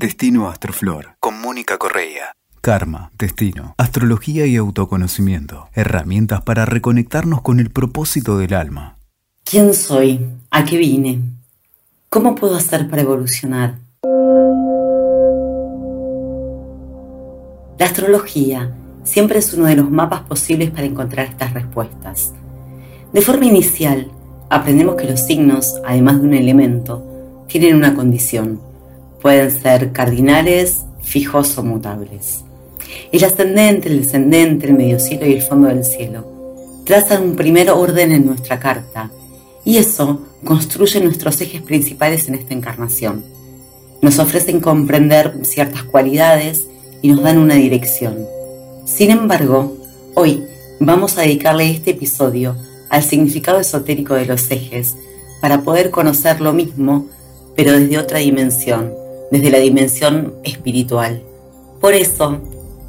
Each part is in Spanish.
Destino Astroflor, con Mónica Correa. Karma, destino, astrología y autoconocimiento. Herramientas para reconectarnos con el propósito del alma. ¿Quién soy? ¿A qué vine? ¿Cómo puedo hacer para evolucionar? La astrología siempre es uno de los mapas posibles para encontrar estas respuestas. De forma inicial, aprendemos que los signos, además de un elemento, tienen una condición Pueden ser cardinales, fijos o mutables. El ascendente, el descendente, el medio cielo y el fondo del cielo trazan un primer orden en nuestra carta y eso construye nuestros ejes principales en esta encarnación. Nos ofrecen comprender ciertas cualidades y nos dan una dirección. Sin embargo, hoy vamos a dedicarle este episodio al significado esotérico de los ejes para poder conocer lo mismo, pero desde otra dimensión, desde la dimensión espiritual. Por eso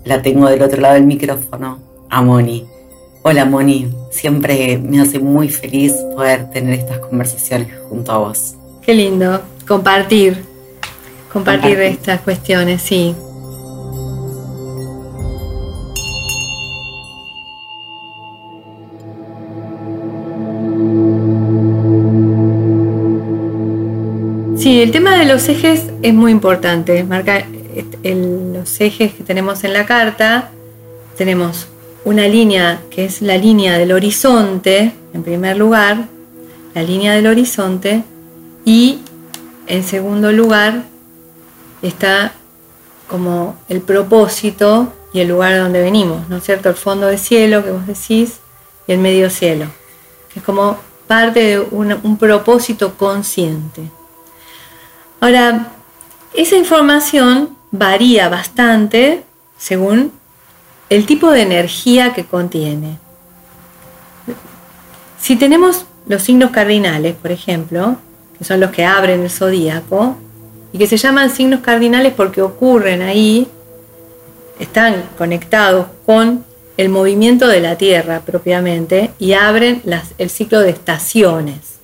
la tengo del otro lado del micrófono, a Moni. Hola Moni, siempre me hace muy feliz poder tener estas conversaciones junto a vos. Qué lindo, compartir, compartir, compartir. estas cuestiones, sí. Sí, el tema de los ejes es muy importante. Marca los ejes que tenemos en la carta. Tenemos una línea que es la línea del horizonte, en primer lugar, la línea del horizonte, y en segundo lugar está como el propósito y el lugar donde venimos, ¿no es cierto? El fondo de cielo que vos decís y el medio cielo, es como parte de un propósito consciente. Ahora, esa información varía bastante según el tipo de energía que contiene. Si tenemos los signos cardinales, por ejemplo, que son los que abren el zodíaco, y que se llaman signos cardinales porque ocurren ahí, están conectados con el movimiento de la Tierra propiamente y abren el ciclo de estaciones.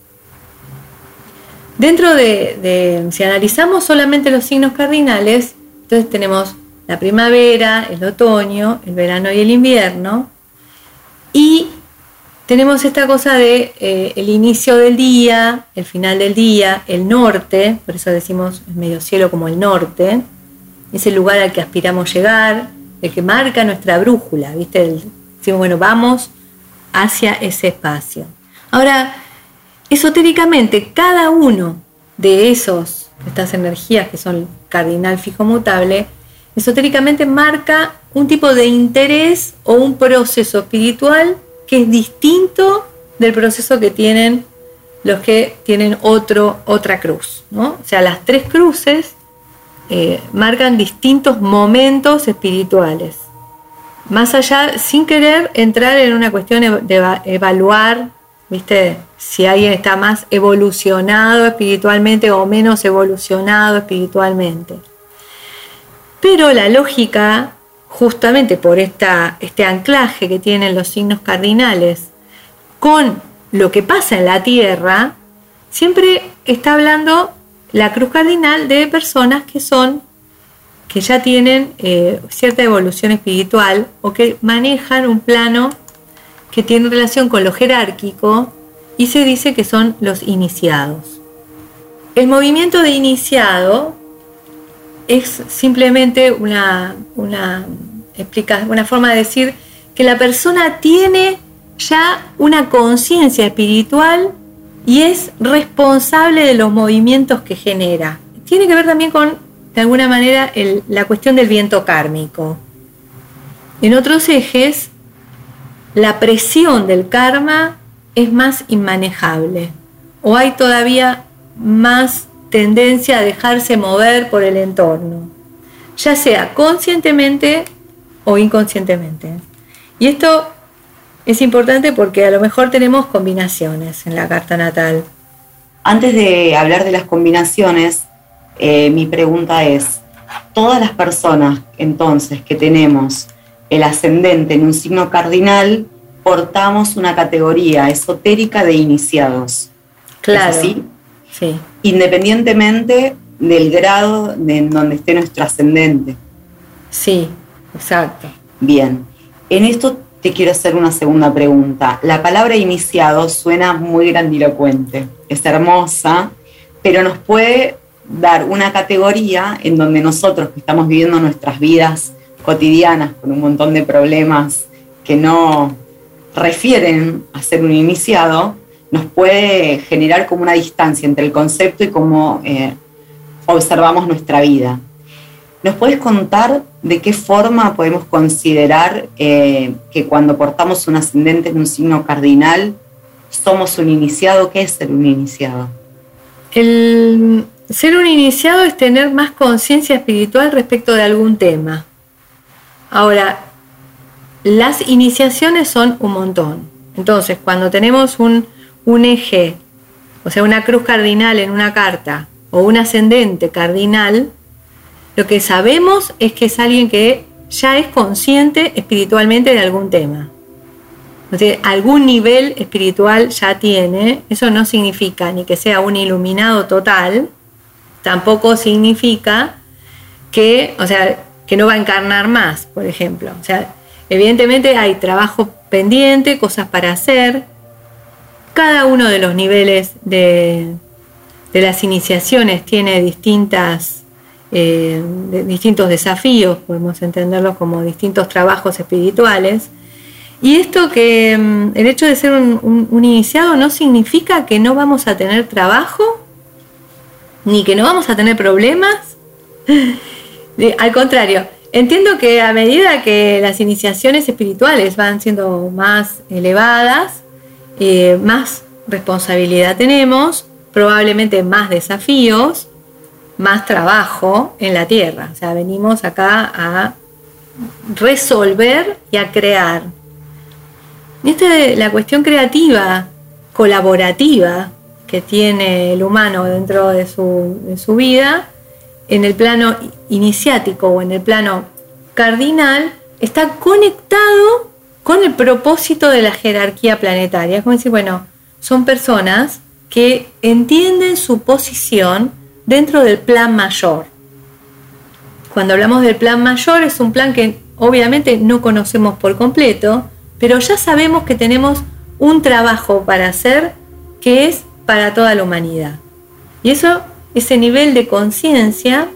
Dentro de, si analizamos solamente los signos cardinales, entonces tenemos la primavera, el otoño, el verano y el invierno. Y tenemos esta cosa de eh, el inicio del día, el final del día, el norte, por eso decimos el medio cielo como el norte, es el lugar al que aspiramos llegar, el que marca nuestra brújula, ¿viste? decimos, bueno, vamos hacia ese espacio. Ahora, Esotéricamente, cada uno de esos, estas energías que son cardinal fijo mutable, esotéricamente marca un tipo de interés o un proceso espiritual que es distinto del proceso que tienen los que tienen otro, otra cruz. ¿no? O sea, las tres cruces eh, marcan distintos momentos espirituales. Más allá, sin querer entrar en una cuestión de evaluar ¿viste? Si alguien está más evolucionado espiritualmente o menos evolucionado espiritualmente. Pero la lógica, justamente por esta, este anclaje que tienen los signos cardinales con lo que pasa en la Tierra, siempre está hablando la cruz cardinal de personas que son que ya tienen eh, cierta evolución espiritual o que manejan un plano que tienen relación con lo jerárquico y se dice que son los iniciados. El movimiento de iniciado es simplemente una, una, una forma de decir que la persona tiene ya una conciencia espiritual y es responsable de los movimientos que genera. Tiene que ver también con, de alguna manera, la cuestión del viento kármico. En otros ejes, la presión del karma es más inmanejable o hay todavía más tendencia a dejarse mover por el entorno, ya sea conscientemente o inconscientemente. Y esto es importante porque a lo mejor tenemos combinaciones en la carta natal. Antes de hablar de las combinaciones, eh, mi pregunta es, todas las personas entonces que tenemos el ascendente en un signo cardinal, portamos una categoría esotérica de iniciados. Claro. ¿Es Sí. Independientemente del grado en donde esté nuestro ascendente. Sí, exacto. Bien, en esto te quiero hacer una segunda pregunta. La palabra iniciado suena muy grandilocuente, es hermosa, pero nos puede dar una categoría en donde nosotros que estamos viviendo nuestras vidas cotidianas con un montón de problemas que no refieren a ser un iniciado, nos puede generar como una distancia entre el concepto y cómo eh, observamos nuestra vida. ¿Nos puedes contar de qué forma podemos considerar eh, que cuando portamos un ascendente en un signo cardinal somos un iniciado? ¿Qué es ser un iniciado? El ser un iniciado es tener más conciencia espiritual respecto de algún tema. Ahora, las iniciaciones son un montón. Entonces, cuando tenemos un, un eje, o sea, una cruz cardinal en una carta, o un ascendente cardinal, lo que sabemos es que es alguien que ya es consciente espiritualmente de algún tema. O sea, algún nivel espiritual ya tiene. Eso no significa ni que sea un iluminado total, tampoco significa que, o sea, que no va a encarnar más, por ejemplo. O sea, evidentemente hay trabajo pendiente, cosas para hacer. Cada uno de los niveles de, de las iniciaciones tiene distintas, eh, distintos desafíos, podemos entenderlos como distintos trabajos espirituales. Y esto que mm, el hecho de ser un, un iniciado no significa que no vamos a tener trabajo ni que no vamos a tener problemas. Al contrario, entiendo que a medida que las iniciaciones espirituales van siendo más elevadas, eh, más responsabilidad tenemos, probablemente más desafíos, más trabajo en la tierra. O sea, venimos acá a resolver y a crear. Y esta es la cuestión creativa, colaborativa, que tiene el humano dentro de su, vida, en el plano iniciático o en el plano cardinal, está conectado con el propósito de la jerarquía planetaria. Es como decir, bueno, son personas que entienden su posición dentro del plan mayor. Cuando hablamos del plan mayor es un plan que obviamente no conocemos por completo, pero ya sabemos que tenemos un trabajo para hacer que es para toda la humanidad. Y eso, ese nivel de conciencia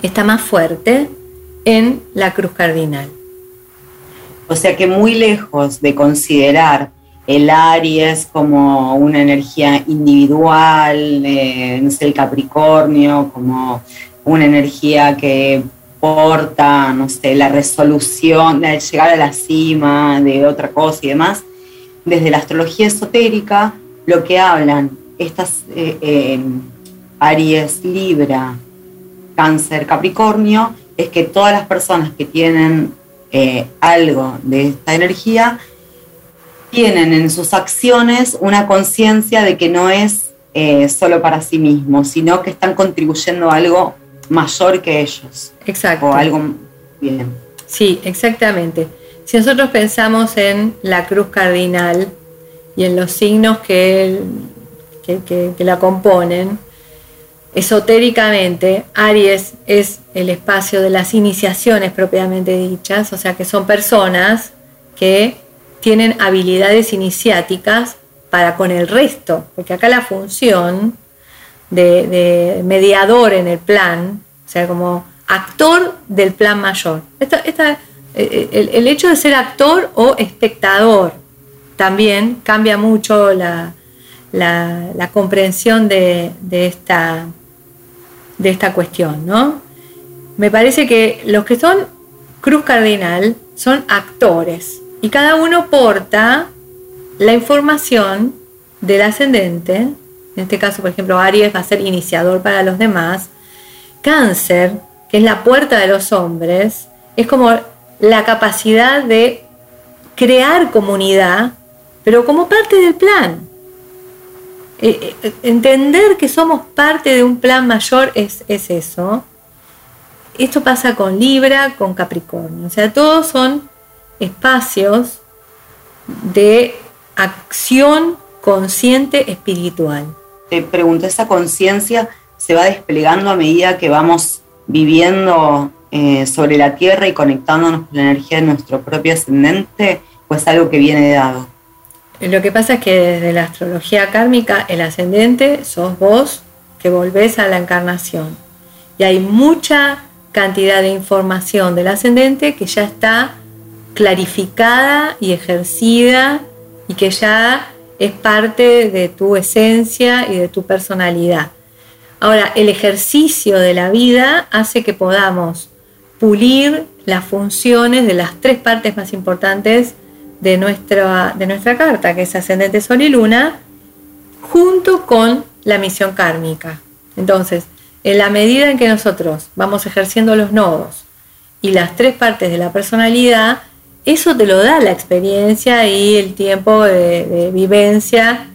está más fuerte en la cruz cardinal. O sea que muy lejos de considerar el Aries como una energía individual, eh, no sé, el Capricornio como una energía que porta, no sé, la resolución, de llegar a la cima de otra cosa y demás, desde la astrología esotérica lo que hablan estas eh, eh, Aries, Libra, Cáncer, Capricornio, es que todas las personas que tienen eh, algo de esta energía tienen en sus acciones una conciencia de que no es solo para sí mismos, sino que están contribuyendo a algo mayor que ellos. Exacto. O algo bien. Sí, exactamente. Si nosotros pensamos en la cruz cardinal, y en los signos que, que, la componen. Esotéricamente, Aries es el espacio de las iniciaciones propiamente dichas, o sea que son personas que tienen habilidades iniciáticas para con el resto, porque acá la función de, mediador en el plan, o sea, como actor del plan mayor. el, hecho de ser actor o espectador también cambia mucho la, comprensión de, esta, de esta cuestión, ¿no? Me parece que los que son cruz cardinal son actores y cada uno porta la información del ascendente, en este caso, por ejemplo, Aries va a ser iniciador para los demás, Cáncer, que es la puerta de los hombres, es como la capacidad de crear comunidad pero como parte del plan. Eh, eh, entender que somos parte de un plan mayor es, es eso. Esto pasa con Libra, con Capricornio. O sea, todos son espacios de acción consciente espiritual. Te pregunto, ¿esa conciencia se va desplegando a medida que vamos viviendo eh, sobre la Tierra y conectándonos con la energía de nuestro propio ascendente, o es algo que viene dado? Lo que pasa es que desde la astrología kármica, el ascendente sos vos que volvés a la encarnación. Y hay mucha cantidad de información del ascendente que ya está clarificada y ejercida y que ya es parte de tu esencia y de tu personalidad. Ahora, el ejercicio de la vida hace que podamos pulir las funciones de las tres partes más importantes de nuestra, de nuestra carta, que es ascendente Sol y Luna, junto con la misión kármica. Entonces, en la medida en que nosotros vamos ejerciendo los nodos y las tres partes de la personalidad, eso te lo da la experiencia y el tiempo de, vivencia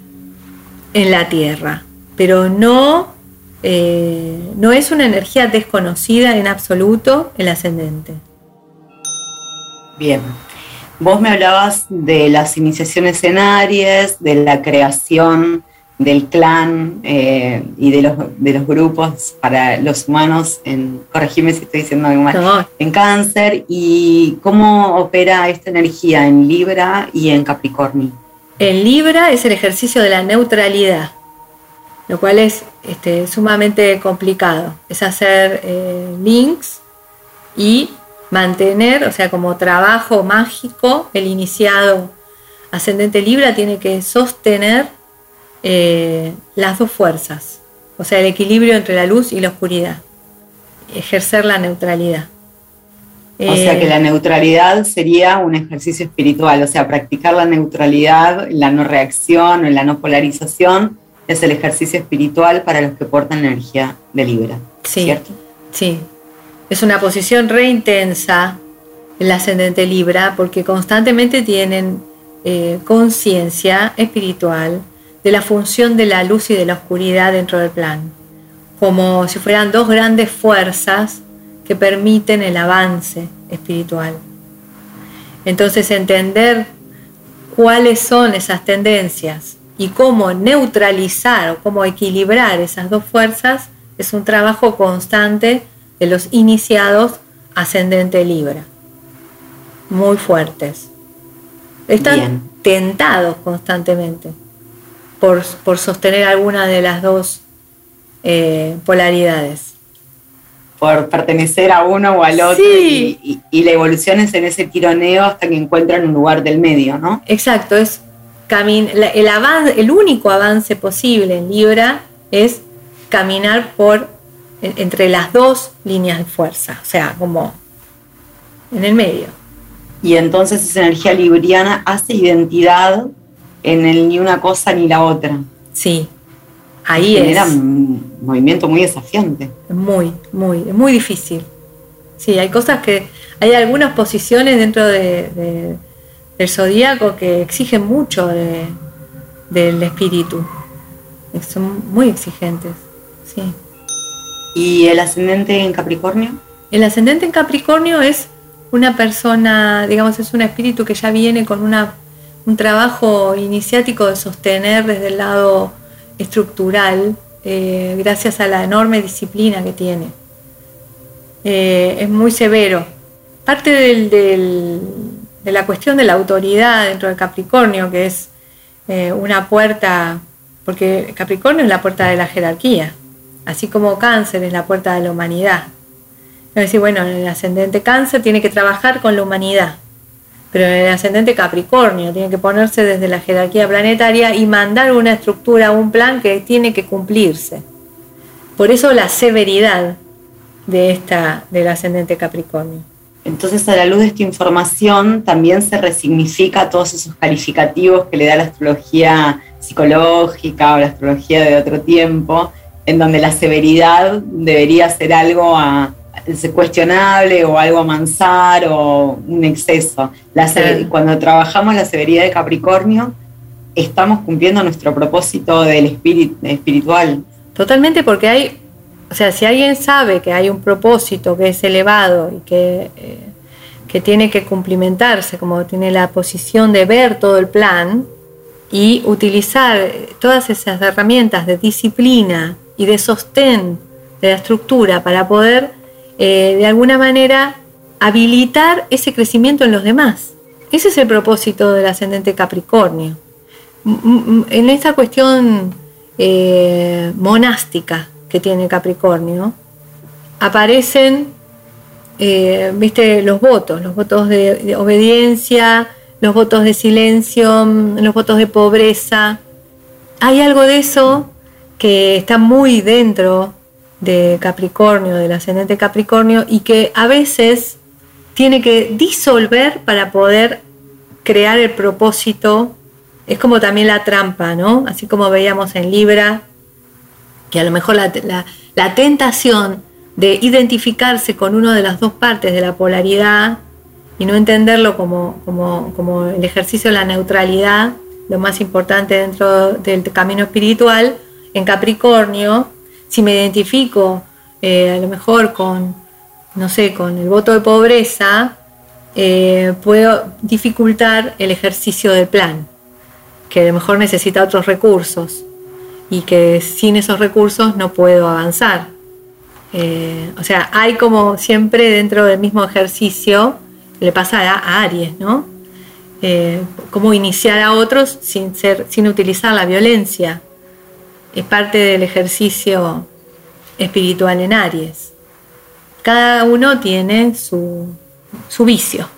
en la Tierra. Pero no, eh, no es una energía desconocida en absoluto el ascendente. Bien, Vos me hablabas de las iniciaciones en Aries, de la creación del clan eh, y de los, de los grupos para los humanos, en, corregime si estoy diciendo algo mal, en cáncer, y cómo opera esta energía en Libra y en Capricornio. En Libra es el ejercicio de la neutralidad, lo cual es este, sumamente complicado. Es hacer eh, links y mantener, o sea, como trabajo mágico, el iniciado ascendente Libra tiene que sostener eh, las dos fuerzas, o sea, el equilibrio entre la luz y la oscuridad, ejercer la neutralidad. O sea que la neutralidad sería un ejercicio espiritual, o sea, practicar la neutralidad, la no reacción o la no polarización es el ejercicio espiritual para los que portan energía de Libra. Sí, ¿cierto? Sí, es una posición re intensa el ascendente Libra porque constantemente tienen eh, conciencia espiritual de la función de la luz y de la oscuridad dentro del plan, como si fueran dos grandes fuerzas que permiten el avance espiritual. Entonces entender cuáles son esas tendencias y cómo neutralizar o cómo equilibrar esas dos fuerzas es un trabajo constante de los iniciados ascendente Libra. Muy fuertes. Están tentados constantemente por, sostener alguna de las dos eh, polaridades. Por pertenecer a uno o al otro y, la evolución es en ese tironeo hasta que encuentran un lugar del medio, ¿no? Exacto, es el, el único avance posible en Libra es caminar por entre las dos líneas de fuerza, o sea, como en el medio. Y entonces esa energía libriana hace identidad en el ni una cosa ni la otra. Sí, ahí es. Era un movimiento muy desafiante. Muy, muy, muy difícil. Sí, hay cosas que, hay algunas posiciones dentro de, del zodíaco que exigen mucho del espíritu. Son muy exigentes, sí. ¿Y el ascendente en Capricornio? El ascendente en Capricornio es una persona, digamos, es un espíritu que ya viene con una, un trabajo iniciático de sostener desde el lado estructural, eh, gracias a la enorme disciplina que tiene. Eh, es muy severo. Parte de la cuestión de la autoridad dentro del Capricornio, que es eh, una puerta, porque Capricornio es la puerta de la jerarquía así como cáncer es la puerta de la humanidad. Es decir, bueno, el ascendente cáncer tiene que trabajar con la humanidad, pero el ascendente capricornio tiene que ponerse desde la jerarquía planetaria y mandar una estructura, un plan que tiene que cumplirse. Por eso la severidad de esta, del ascendente capricornio. Entonces, a la luz de esta información, también se resignifica todos esos calificativos que le da la astrología psicológica o la astrología de otro tiempo, en donde la severidad debería ser algo a, cuestionable o algo a mansar o un exceso. Cuando trabajamos la severidad de Capricornio, estamos cumpliendo nuestro propósito del espíritu espiritual. Totalmente, porque hay, o sea, si alguien sabe que hay un propósito que es elevado y que, eh, que tiene que cumplimentarse, como tiene la posición de ver todo el plan y utilizar todas esas herramientas de disciplina, y de sostén de la estructura para poder eh, de alguna manera habilitar ese crecimiento en los demás. Ese es el propósito del ascendente Capricornio. En esta cuestión eh, monástica que tiene Capricornio, aparecen, eh, viste, los votos, los votos de, obediencia, los votos de silencio, los votos de pobreza. Hay algo de eso que está muy dentro de Capricornio, del ascendente Capricornio, y que a veces tiene que disolver para poder crear el propósito. Es como también la trampa, ¿no? Así como veíamos en Libra, que a lo mejor la, la tentación de identificarse con una de las dos partes de la polaridad y no entenderlo como, como, el ejercicio de la neutralidad, lo más importante dentro del camino espiritual, en Capricornio, si me identifico eh, a lo mejor con, no sé, con el voto de pobreza, eh, puedo dificultar el ejercicio del plan, que a lo mejor necesita otros recursos y que sin esos recursos no puedo avanzar. Eh, o sea, hay como siempre dentro del mismo ejercicio, le pasa a, Aries, ¿no? Cómo iniciar a otros sin, ser, sin utilizar la violencia. Es parte del ejercicio espiritual en Aries. Cada uno tiene su, su vicio.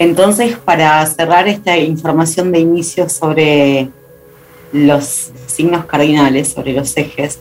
Entonces, para cerrar esta información de inicio sobre los signos cardinales, sobre los ejes,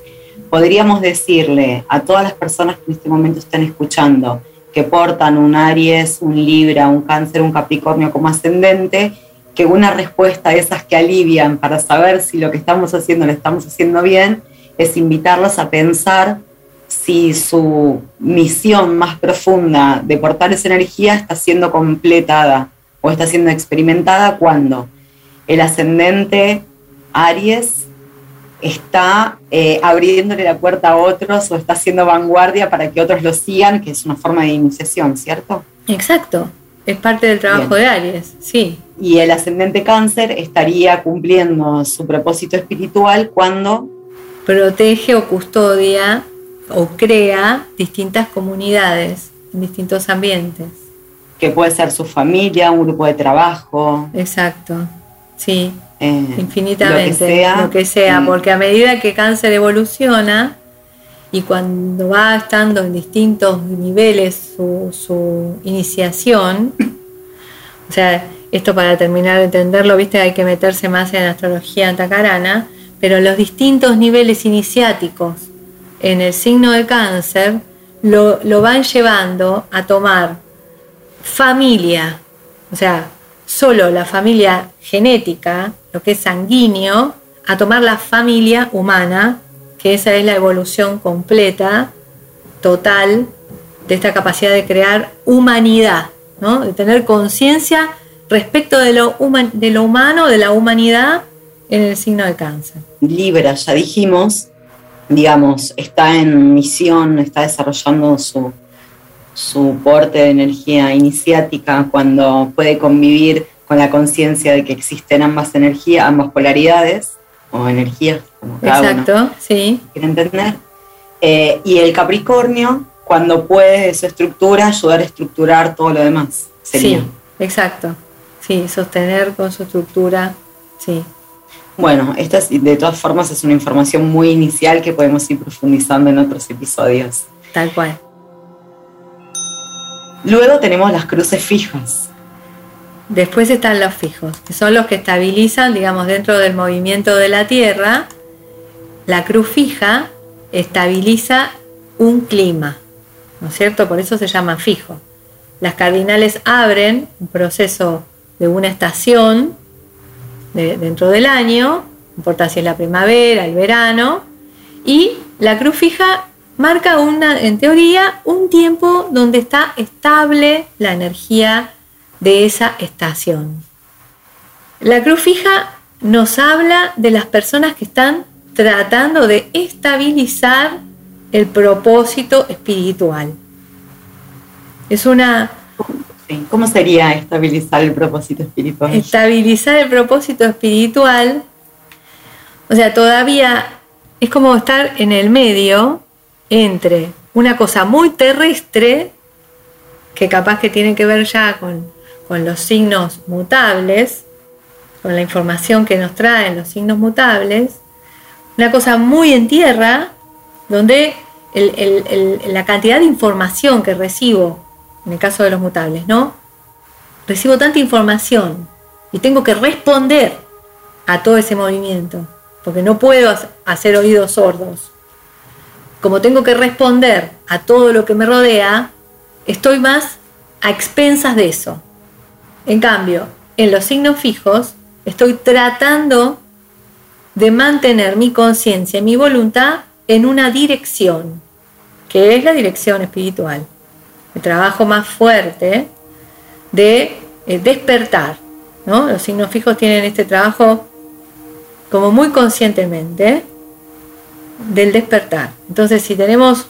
podríamos decirle a todas las personas que en este momento están escuchando que portan un Aries, un Libra, un Cáncer, un Capricornio como ascendente, que una respuesta a esas que alivian para saber si lo que estamos haciendo lo estamos haciendo bien, es invitarlos a pensar si su misión más profunda de portar esa energía está siendo completada o está siendo experimentada cuando el ascendente Aries está eh, abriéndole la puerta a otros o está haciendo vanguardia para que otros lo sigan, que es una forma de iniciación, ¿cierto? Exacto, es parte del trabajo de Aries, sí. Y el ascendente cáncer estaría cumpliendo su propósito espiritual cuando protege o custodia o crea distintas comunidades en distintos ambientes. Que puede ser su familia, un grupo de trabajo. Exacto, sí. Eh, infinitamente, lo que sea, porque a medida que cáncer evoluciona y cuando va estando en distintos niveles su, iniciación, o sea, esto para terminar de entenderlo, viste, hay que meterse más en astrología antacarana, pero los distintos niveles iniciáticos en el signo de cáncer lo, lo van llevando a tomar familia, o sea, solo la familia genética, lo que es sanguíneo, a tomar la familia humana, que esa es la evolución completa, total, de esta capacidad de crear humanidad, de tener conciencia respecto de lo, de lo humano, de la humanidad en el signo de cáncer. Libra, ya dijimos, digamos, está en misión, está desarrollando su, su porte de energía iniciática cuando puede convivir con la conciencia de que existen ambas energías, ambas polaridades o energías, como cada Exacto, sí. quiere entender. Eh, y el Capricornio, cuando puede de su estructura ayudar a estructurar todo lo demás. Sería. Sí, exacto. Sí, sostener con su estructura, sí. Bueno, esta de todas formas es una información muy inicial que podemos ir profundizando en otros episodios. Tal cual. Luego tenemos las cruces fijas. Después están los fijos, que son los que estabilizan, digamos, dentro del movimiento de la Tierra. La cruz fija estabiliza un clima, ¿no es cierto? Por eso se llama fijo. Las cardinales abren un proceso de una estación dentro del año, no importa si es la primavera, el verano, y la cruz fija marca una, en teoría, un tiempo donde está estable la energía de esa estación. La cruz fija nos habla de las personas que están tratando de estabilizar el propósito espiritual. Es una... ¿Cómo sería estabilizar el propósito espiritual? Estabilizar el propósito espiritual, o sea, todavía es como estar en el medio entre una cosa muy terrestre, que capaz que tiene que ver ya con, con los signos mutables, con la información que nos traen los signos mutables, una cosa muy en tierra, donde la cantidad de información que recibo, en el caso de los mutables, ¿no? Recibo tanta información y tengo que responder a todo ese movimiento, porque no puedo hacer oídos sordos. Como tengo que responder a todo lo que me rodea, estoy más a expensas de eso. En cambio, en los signos fijos, estoy tratando de mantener mi conciencia y mi voluntad en una dirección, que es la dirección espiritual. El trabajo más fuerte de eh, despertar. ¿no? Los signos fijos tienen este trabajo como muy conscientemente del despertar. Entonces, si tenemos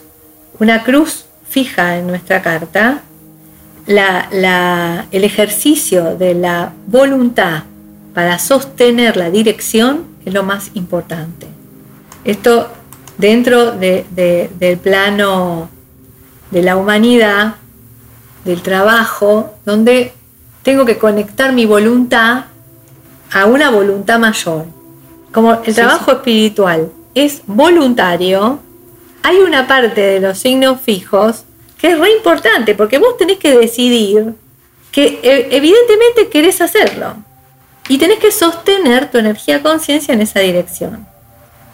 una cruz fija en nuestra carta, el ejercicio de la voluntad para sostener la dirección es lo más importante. Esto dentro del plano de la humanidad, del trabajo, donde tengo que conectar mi voluntad a una voluntad mayor. Como el trabajo espiritual es voluntario, hay una parte de los signos fijos que es re importante, porque vos tenés que decidir que eh, evidentemente querés hacerlo. Y tenés que sostener tu energía conciencia en esa dirección.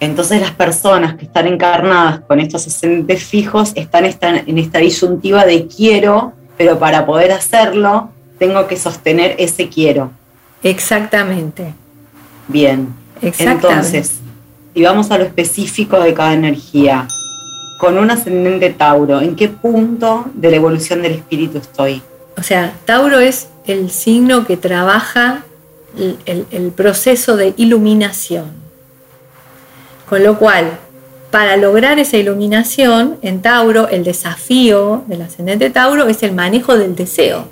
Entonces las personas que están encarnadas con estos ascendentes fijos están en esta disyuntiva de quiero, pero para poder hacerlo tengo que sostener ese quiero. Exactamente. Bien. Entonces, y vamos a lo específico de cada energía. Con un ascendente Tauro, ¿en qué punto de la evolución del espíritu estoy? O sea, Tauro es el signo que trabaja el, proceso de iluminación. Con lo cual, para lograr esa iluminación, en Tauro, el desafío del ascendente Tauro es el manejo del deseo.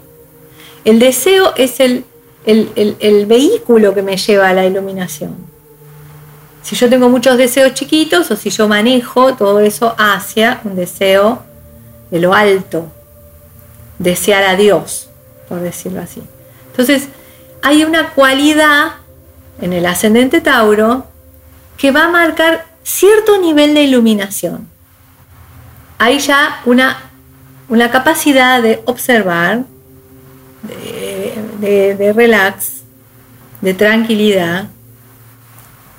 El deseo es el, el, vehículo que me lleva a la iluminación. Si yo tengo muchos deseos chiquitos o si yo manejo todo eso hacia un deseo de lo alto, desear a Dios, por decirlo así. Entonces, hay una cualidad en el ascendente Tauro que va a marcar cierto nivel de iluminación. Hay ya una, una capacidad de observar, de, relax, de tranquilidad,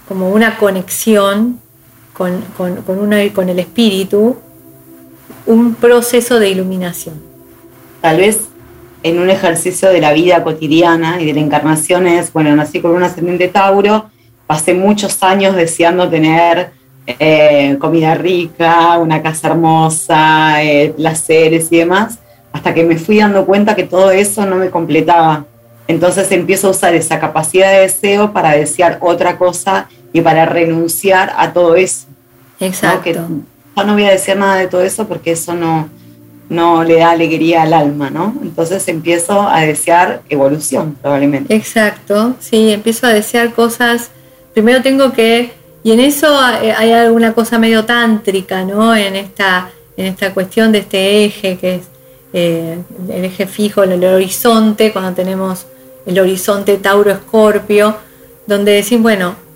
como una conexión con, con, con el espíritu, un proceso de iluminación. Tal vez en un ejercicio de la vida cotidiana y de la encarnación es, bueno, nací con un ascendente Tauro, pasé muchos años deseando tener eh, comida rica, una casa hermosa, eh, placeres y demás, hasta que me fui dando cuenta que todo eso no me completaba. Entonces empiezo a usar esa capacidad de deseo para desear otra cosa y para renunciar a todo eso. Exacto. yo no voy a decir nada de todo eso porque eso no, no le da alegría al alma, ¿no? Entonces empiezo a desear evolución, probablemente. Exacto, sí, empiezo a desear cosas. Primero tengo que, y en eso hay alguna cosa medio tántrica, ¿no? En esta, en esta cuestión de este eje que es eh, el eje fijo, el, el horizonte, cuando tenemos el horizonte Tauro-Escorpio, donde decís, bueno,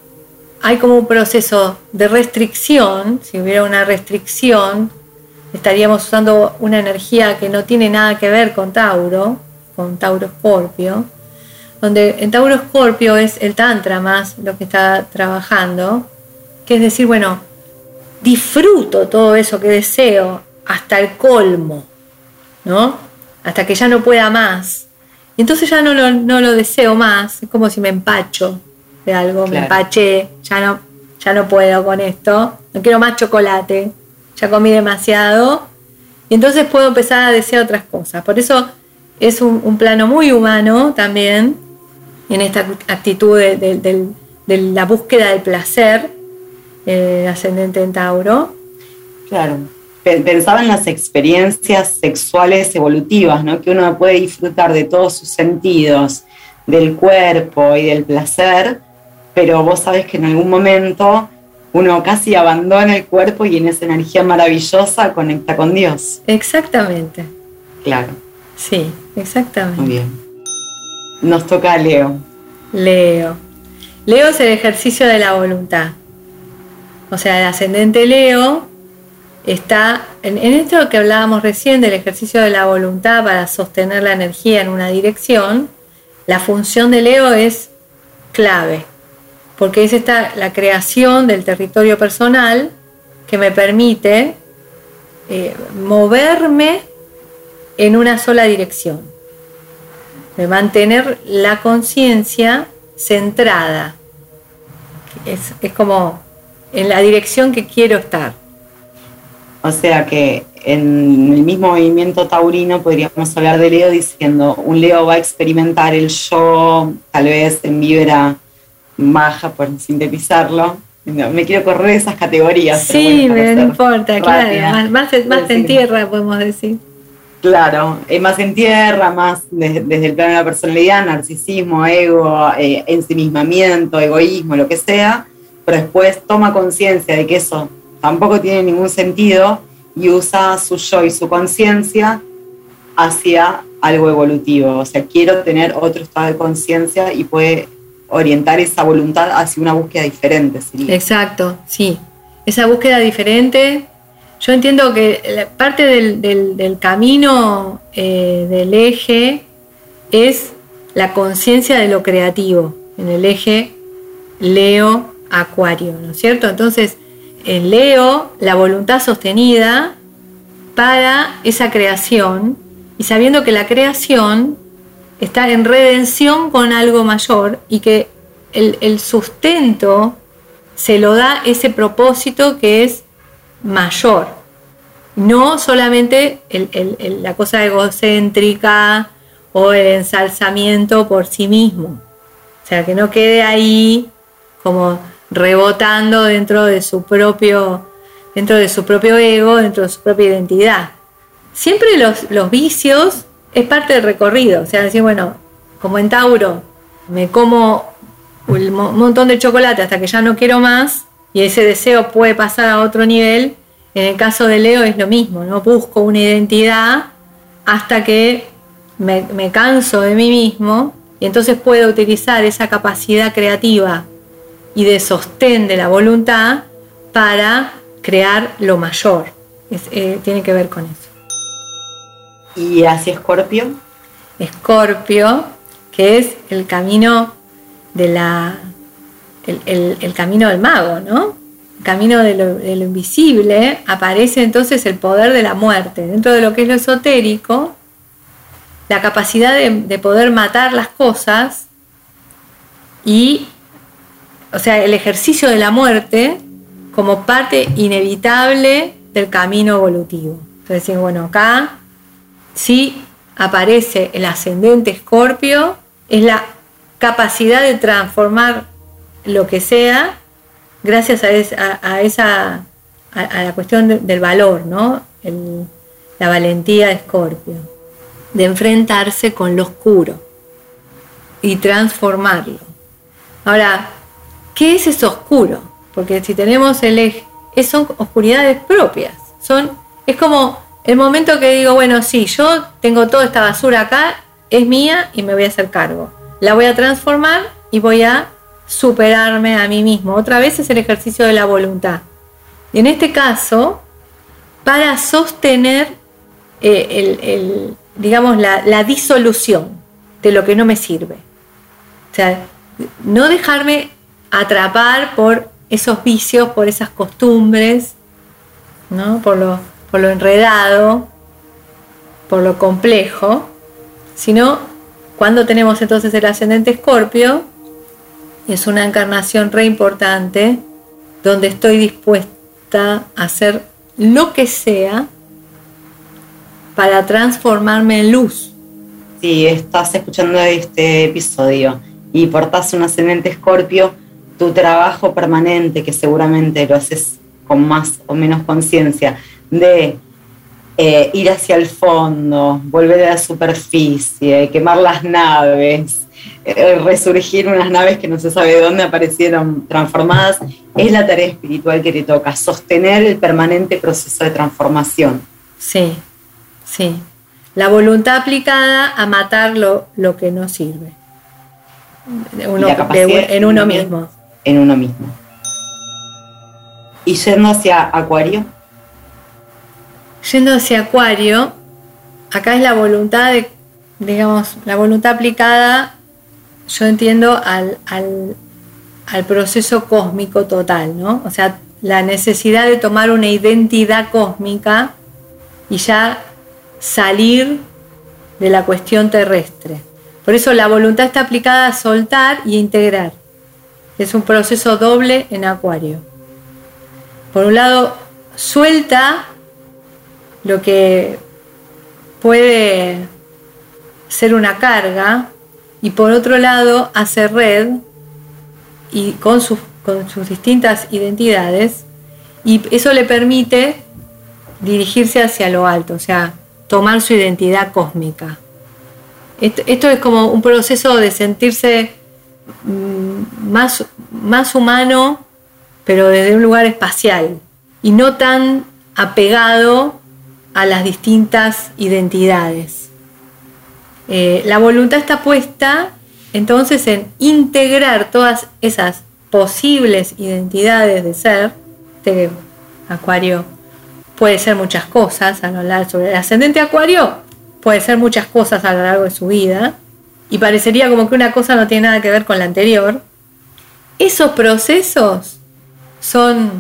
hay como un proceso de restricción, si hubiera una restricción, estaríamos usando una energía que no tiene nada que ver con Tauro, con Tauro Escorpio, donde en Tauro Escorpio es el Tantra más lo que está trabajando, que es decir, bueno, disfruto todo eso que deseo hasta el colmo, ¿no? Hasta que ya no pueda más. Y entonces ya no lo, no lo deseo más, es como si me empacho de algo, me empaché, ya no, ya no puedo con esto, no quiero más chocolate, ya comí demasiado, y entonces puedo empezar a desear otras cosas. Por eso es un, plano muy humano también, en esta actitud de, la búsqueda del placer, eh, ascendente en Tauro. Claro, pensaba en las experiencias sexuales evolutivas, ¿no? que uno puede disfrutar de todos sus sentidos, del cuerpo y del placer, pero vos sabes que en algún momento uno casi abandona el cuerpo y en esa energía maravillosa conecta con Dios. Exactamente. Claro. Sí, exactamente. Muy bien. Nos toca a Leo. Leo. Leo es el ejercicio de la voluntad. O sea, el ascendente Leo está en, esto que hablábamos recién del ejercicio de la voluntad para sostener la energía en una dirección. La función de Leo es clave, porque es esta la creación del territorio personal que me permite eh, moverme en una sola dirección, de mantener la conciencia centrada. Es, como en la dirección que quiero estar. O sea que en el mismo movimiento taurino podríamos hablar de Leo diciendo, un Leo va a experimentar el yo, tal vez en vibra baja, por sintetizarlo. me quiero correr esas categorías. Sí, pero, no importa, claro, más, más en tierra podemos decir. Claro, es más en tierra, más desde, el plano de la personalidad, narcisismo, ego, eh, ensimismamiento, egoísmo, lo que sea, pero después toma conciencia de que eso tampoco tiene ningún sentido y usa su yo y su conciencia hacia algo evolutivo. O sea, quiero tener otro estado de conciencia y puede orientar esa voluntad hacia una búsqueda diferente. Exacto, sí. Esa búsqueda diferente yo entiendo que parte del, camino eh, del eje es la conciencia de lo creativo, en el eje Leo-Acuario, ¿no es cierto? Entonces, en Leo, la voluntad sostenida para esa creación y sabiendo que la creación está en redención con algo mayor y que el, el sustento se lo da ese propósito que es mayor. No solamente la cosa egocéntrica o el ensalzamiento por sí mismo. O sea, que no quede ahí como rebotando dentro de su propio, dentro de su propio ego, dentro de su propia identidad. Siempre los, los vicios es parte del recorrido. O sea, decir, bueno, como en Tauro, me como un montón de chocolate hasta que ya no quiero más y ese deseo puede pasar a otro nivel en el caso de Leo es lo mismo, ¿no? Busco una identidad hasta que me, canso de mí mismo y entonces puedo utilizar esa capacidad creativa y de sostén de la voluntad para crear lo mayor. Eh, tiene que ver con eso. ¿Y hacia Escorpio? Escorpio, que es el camino de la. el camino del mago, ¿no? camino de lo, invisible, aparece entonces el poder de la muerte. Dentro de lo que es lo esotérico, la capacidad de, poder matar las cosas y, o sea, el ejercicio de la muerte como parte inevitable del camino evolutivo. Entonces, bueno, acá sí aparece el ascendente escorpio, es la capacidad de transformar lo que sea gracias a, esa, a, la cuestión del valor, ¿no? la valentía de Escorpio, de enfrentarse con lo oscuro y transformarlo. Ahora, ¿qué es eso oscuro? Porque si tenemos el eje, son oscuridades propias. Son, es como el momento que digo, bueno, sí, yo tengo toda esta basura acá, es mía y me voy a hacer cargo. La voy a transformar y voy a superarme a mí mismo. Otra vez es el ejercicio de la voluntad. Y en este caso, para sostener eh, el, digamos, la, disolución de lo que no me sirve. O sea, no dejarme atrapar por esos vicios, por esas costumbres, ¿no? por, lo, por lo enredado, por lo complejo, sino cuando tenemos entonces el ascendente escorpio, es una encarnación re importante donde estoy dispuesta a hacer lo que sea para transformarme en luz. Si estás escuchando este episodio y portas un ascendente escorpio, tu trabajo permanente, que seguramente lo haces con más o menos conciencia, de eh, ir hacia el fondo, volver a la superficie, quemar las naves, eh, resurgir unas naves que no se sabe de dónde aparecieron transformadas, es la tarea espiritual que te toca, sostener el permanente proceso de transformación. Sí, sí. La voluntad aplicada a matar lo, que no sirve. en uno mismo. En uno mismo. Y yendo hacia Acuario. Yendo hacia Acuario, acá es la voluntad de, digamos, la voluntad aplicada, yo entiendo al, al proceso cósmico total, ¿no? O sea, la necesidad de tomar una identidad cósmica y ya salir de la cuestión terrestre. Por eso la voluntad está aplicada a soltar y integrar. Es un proceso doble en acuario. Por un lado, suelta lo que puede ser una carga y por otro lado hace red y con sus, con sus distintas identidades y eso le permite dirigirse hacia lo alto, o sea, tomar su identidad cósmica. Esto, es como un proceso de sentirse mm, más, más humano, pero desde un lugar espacial y no tan apegado a las distintas identidades. Eh, la voluntad está puesta entonces en integrar todas esas posibles identidades de ser, de Acuario puede ser muchas cosas a lo largo sobre el ascendente acuario, puede ser muchas cosas a lo largo de su vida, y parecería como que una cosa no tiene nada que ver con la anterior. Esos procesos son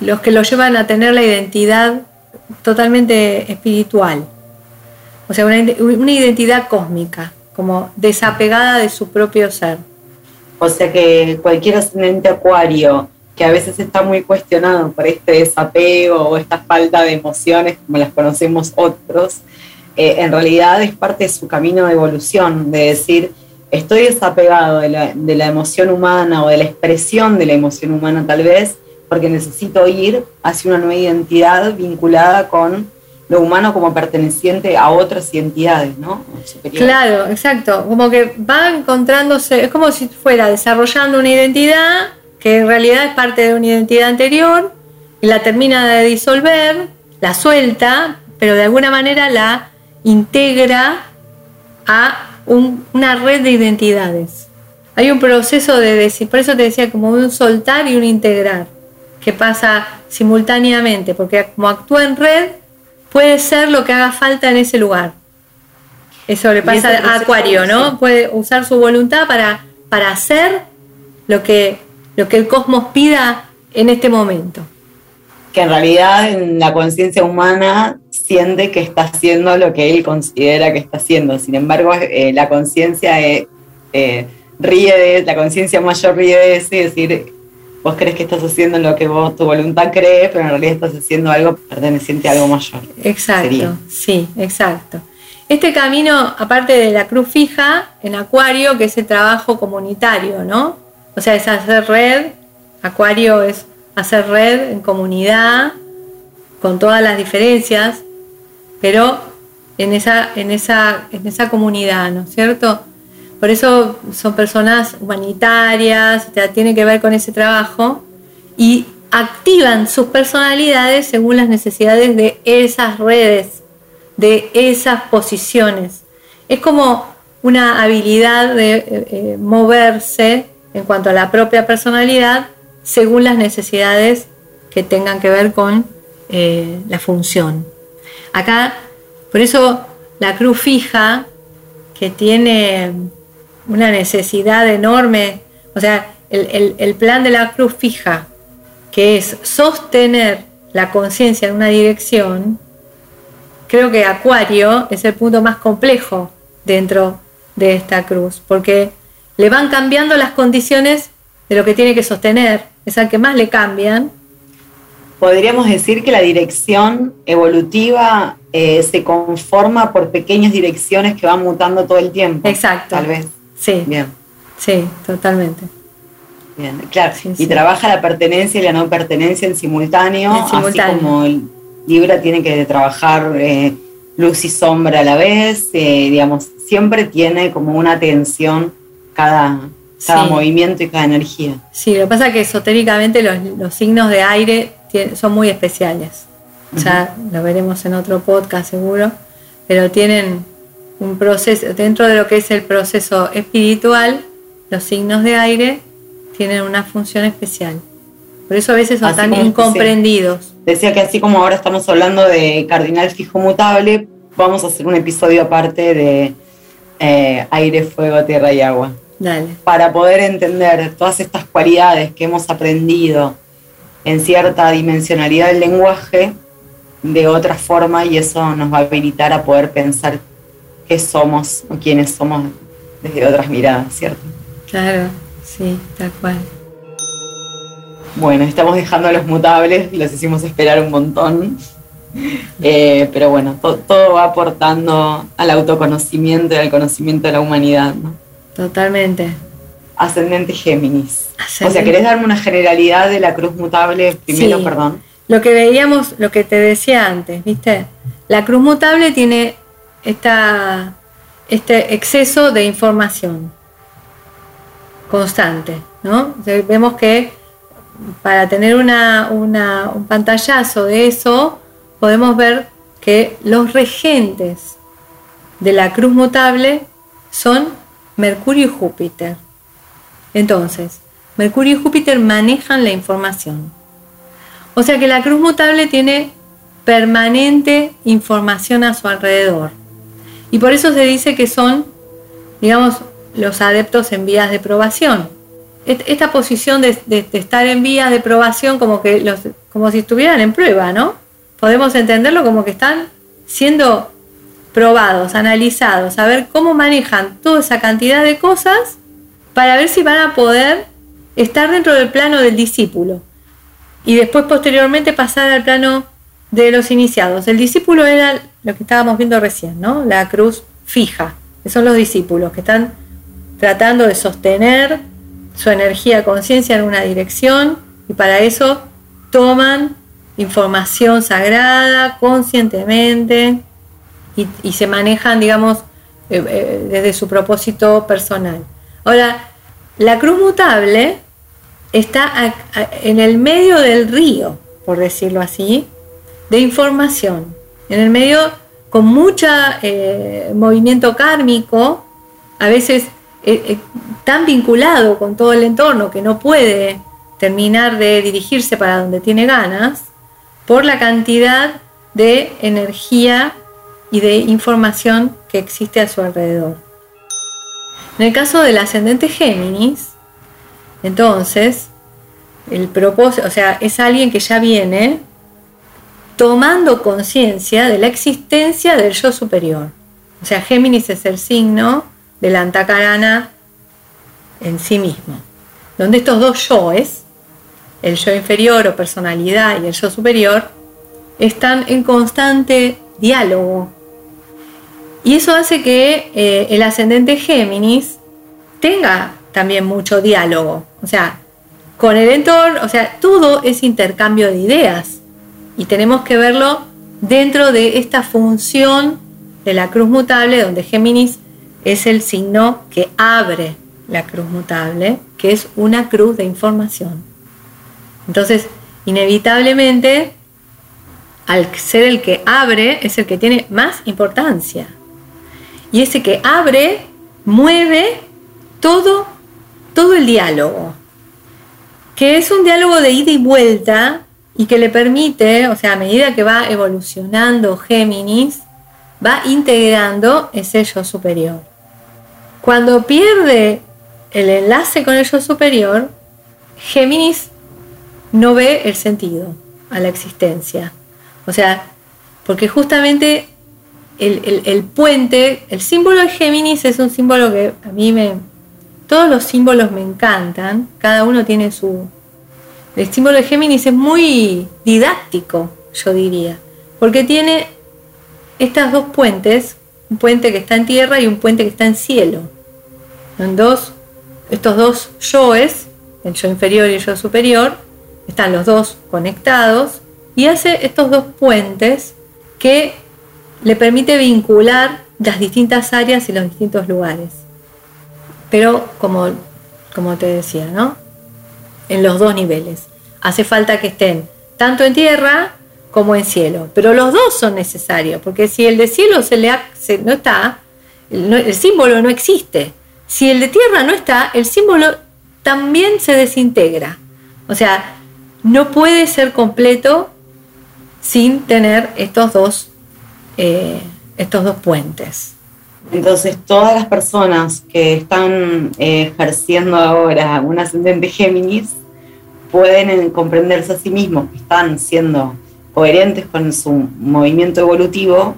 los que lo llevan a tener la identidad totalmente espiritual, o sea, una, una identidad cósmica, como desapegada de su propio ser. O sea que cualquier ascendente acuario que a veces está muy cuestionado por este desapego o esta falta de emociones, como las conocemos otros, eh, en realidad es parte de su camino de evolución, de decir, estoy desapegado de la, de la emoción humana o de la expresión de la emoción humana tal vez, porque necesito ir hacia una nueva identidad vinculada con lo humano como perteneciente a otras identidades, ¿no? Claro, exacto. Como que va encontrándose, es como si fuera desarrollando una identidad que en realidad es parte de una identidad anterior, y la termina de disolver, la suelta, pero de alguna manera la integra a una red de identidades. Hay un proceso de decir, por eso te decía como un soltar y un integrar, que pasa simultáneamente, porque como actúa en red, puede ser lo que haga falta en ese lugar. Eso le pasa a Acuario, ¿no? Puede usar su voluntad para, para hacer lo que lo que el cosmos pida en este momento. Que en realidad en la conciencia humana siente que está haciendo lo que él considera que está haciendo. Sin embargo, eh, la conciencia eh, eh, ríe de, la conciencia mayor ríe de eso y decir, vos crees que estás haciendo lo que vos, tu voluntad cree, pero en realidad estás haciendo algo perteneciente a algo mayor. Exacto, sí, exacto. Este camino, aparte de la cruz fija en Acuario, que es el trabajo comunitario, ¿no? O sea, es hacer red, Acuario es hacer red en comunidad, con todas las diferencias, pero en esa, en esa, en esa comunidad, ¿no es cierto? Por eso son personas humanitarias, tiene que ver con ese trabajo y activan sus personalidades según las necesidades de esas redes, de esas posiciones. Es como una habilidad de eh, eh, moverse en cuanto a la propia personalidad según las necesidades que tengan que ver con eh, la función. Acá, por eso la cruz fija, que tiene una necesidad enorme, o sea, el, el plan de la cruz fija, que es sostener la conciencia en una dirección, creo que Acuario es el punto más complejo dentro de esta cruz, porque le van cambiando las condiciones de lo que tiene que sostener, es al que más le cambian. Podríamos decir que la dirección evolutiva eh, se conforma por pequeñas direcciones que van mutando todo el tiempo. Exacto. Tal vez. Sí. Bien. Sí, totalmente. Bien, claro. y trabaja la pertenencia y la no pertenencia en simultáneo, así como Libra tiene que trabajar eh, luz y sombra a la vez, eh, digamos, siempre tiene como una tensión cada, cada Sí. movimiento y cada energía. Sí, lo que pasa es que esotéricamente los, los signos de aire son muy especiales. Ya lo veremos en otro podcast seguro, pero tienen un proceso, dentro de lo que es el proceso espiritual, los signos de aire tienen una función especial. Por eso a veces son Así tan incomprendidos. Decía que así como ahora estamos hablando de cardinal fijo mutable, vamos a hacer un episodio aparte de eh, aire, fuego, tierra y agua. Dale. Para poder entender todas estas cualidades que hemos aprendido en cierta dimensionalidad del lenguaje de otra forma y eso nos va a habilitar a poder pensar qué somos o quiénes somos desde otras miradas, ¿cierto? Claro, sí, tal cual. Bueno, estamos dejando a los mutables, los hicimos esperar un montón. Eh, pero bueno, to- todo va aportando al autoconocimiento y al conocimiento de la humanidad. ¿no? Totalmente. Ascendente Géminis. O sea. ¿querés darme una generalidad de la cruz mutable primero, Sí. perdón? Lo que veíamos, lo que te decía antes, ¿viste? La cruz mutable tiene esta, este exceso de información constante, ¿no? Vemos que para tener una- un pantallazo de eso, podemos ver que los regentes de la cruz mutable son Mercurio y Júpiter. Entonces, Mercurio y Júpiter manejan la información. O sea que la cruz mutable tiene permanente información a su alrededor. Y por eso se dice que son, digamos, los adeptos en vías de probación. Esta posición de estar en vías de probación como, que los, como si estuvieran en prueba, ¿no? Podemos entenderlo como que están siendo probados, analizados, a ver cómo manejan toda esa cantidad de cosas para ver si van a poder estar dentro del plano del discípulo y después posteriormente pasar al plano de los iniciados. El discípulo era lo que estábamos viendo recién, ¿no? La cruz fija, que son los discípulos que están tratando de sostener su energía conciencia en una dirección y para eso toman información sagrada conscientemente y, se manejan, digamos, eh, eh, desde su propósito personal. Ahora, la cruz mutable está en el medio del río, por decirlo así, de información. En el medio con mucho movimiento kármico, a veces eh, eh, tan vinculado con todo el entorno que no puede terminar de dirigirse para donde tiene ganas, por la cantidad de energía y de información que existe a su alrededor. En el caso del ascendente Géminis, entonces, el propósito, o sea, es alguien que ya viene tomando conciencia de la existencia del yo superior. O sea, Géminis es el signo de la antacarana en sí mismo, donde estos dos yoes, el yo inferior o personalidad y el yo superior, están en constante diálogo. Y eso hace que eh, el ascendente Géminis tenga también mucho diálogo. O sea, con el entorno, o sea, todo es intercambio de ideas. Y tenemos que verlo dentro de esta función de la cruz mutable, donde Géminis es el signo que abre la cruz mutable, que es una cruz de información. Entonces, inevitablemente, al ser el que abre, es el que tiene más importancia. Y ese que abre mueve todo, todo el diálogo, que es un diálogo de ida y vuelta y que le permite, o sea, a medida que va evolucionando Géminis, va integrando ese yo superior. Cuando pierde el enlace con el yo superior, Géminis no ve el sentido a la existencia. O sea, porque justamente el, el- puente, el símbolo de Géminis es un símbolo que a mí me... Todos los símbolos me encantan, cada uno tiene su... El símbolo de Géminis es muy didáctico, yo diría, porque tiene estas dos puentes, un puente que está en tierra y un puente que está en cielo. En dos, estos dos yoes, el yo inferior y el yo superior, están los dos conectados y hace estos dos puentes que le permite vincular las distintas áreas y los distintos lugares. Pero como, como te decía, ¿no? En los dos niveles. Hace falta que estén tanto en tierra como en cielo. Pero los dos son necesarios, porque si el de cielo se le no está, el, símbolo no existe. Si el de tierra no está, el símbolo también se desintegra. O sea, no puede ser completo sin tener estos dos, eh, estos dos puentes. Entonces, todas las personas que están eh, ejerciendo ahora un ascendente Géminis pueden comprenderse a sí mismos, que están siendo coherentes con su movimiento evolutivo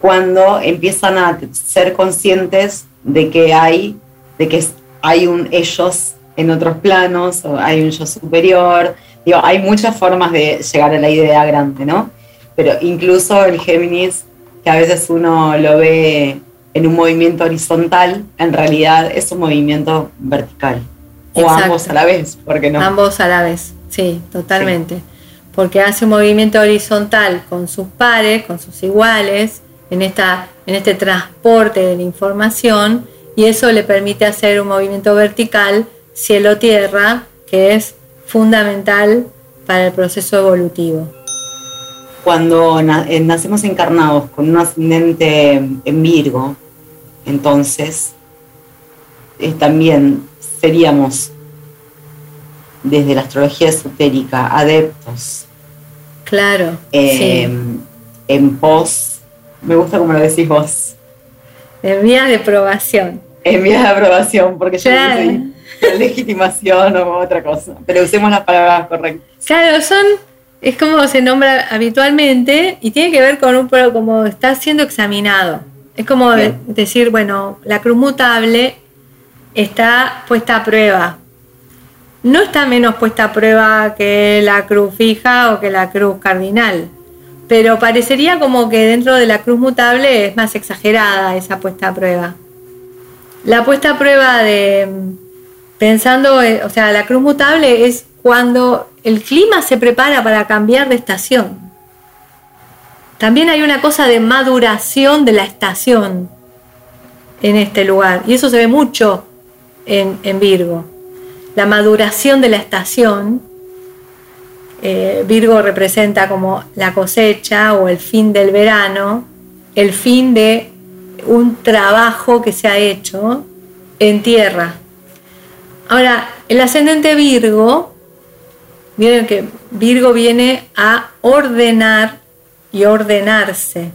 cuando empiezan a ser conscientes de que hay, de que hay un ellos en otros planos, o hay un yo superior. Hay muchas formas de llegar a la idea grande, ¿no? Pero incluso el Géminis, que a veces uno lo ve en un movimiento horizontal, en realidad es un movimiento vertical. O ambos a la vez, ¿por qué no? Ambos a la vez, sí, totalmente. Porque hace un movimiento horizontal con sus pares, con sus iguales, en, esta, en este transporte de la información, y eso le permite hacer un movimiento vertical cielo-tierra, que es fundamental para el proceso evolutivo. Cuando eh, nacemos encarnados con un ascendente en Virgo, entonces eh, también seríamos desde la astrología esotérica adeptos. Claro. Eh, en pos, me gusta como lo decís vos. En vías de aprobación. En vías de aprobación, porque yo no sé legitimación o otra cosa, pero usemos las palabras correctas. Claro, son, es como se nombra habitualmente y tiene que ver con un como está siendo examinado. Es como decir, bueno, la cruz mutable está puesta a prueba. No está menos puesta a prueba que la cruz fija o que la cruz cardinal, pero parecería como que dentro de la cruz mutable es más exagerada esa puesta a prueba. La puesta a prueba de, pensando, o sea, la cruz mutable es cuando el clima se prepara para cambiar de estación. También hay una cosa de maduración de la estación en este lugar, y eso se ve mucho en, Virgo. La maduración de la estación, eh, Virgo representa como la cosecha o el fin del verano, el fin de un trabajo que se ha hecho en tierra. Ahora, el ascendente Virgo, miren que Virgo viene a ordenar y ordenarse.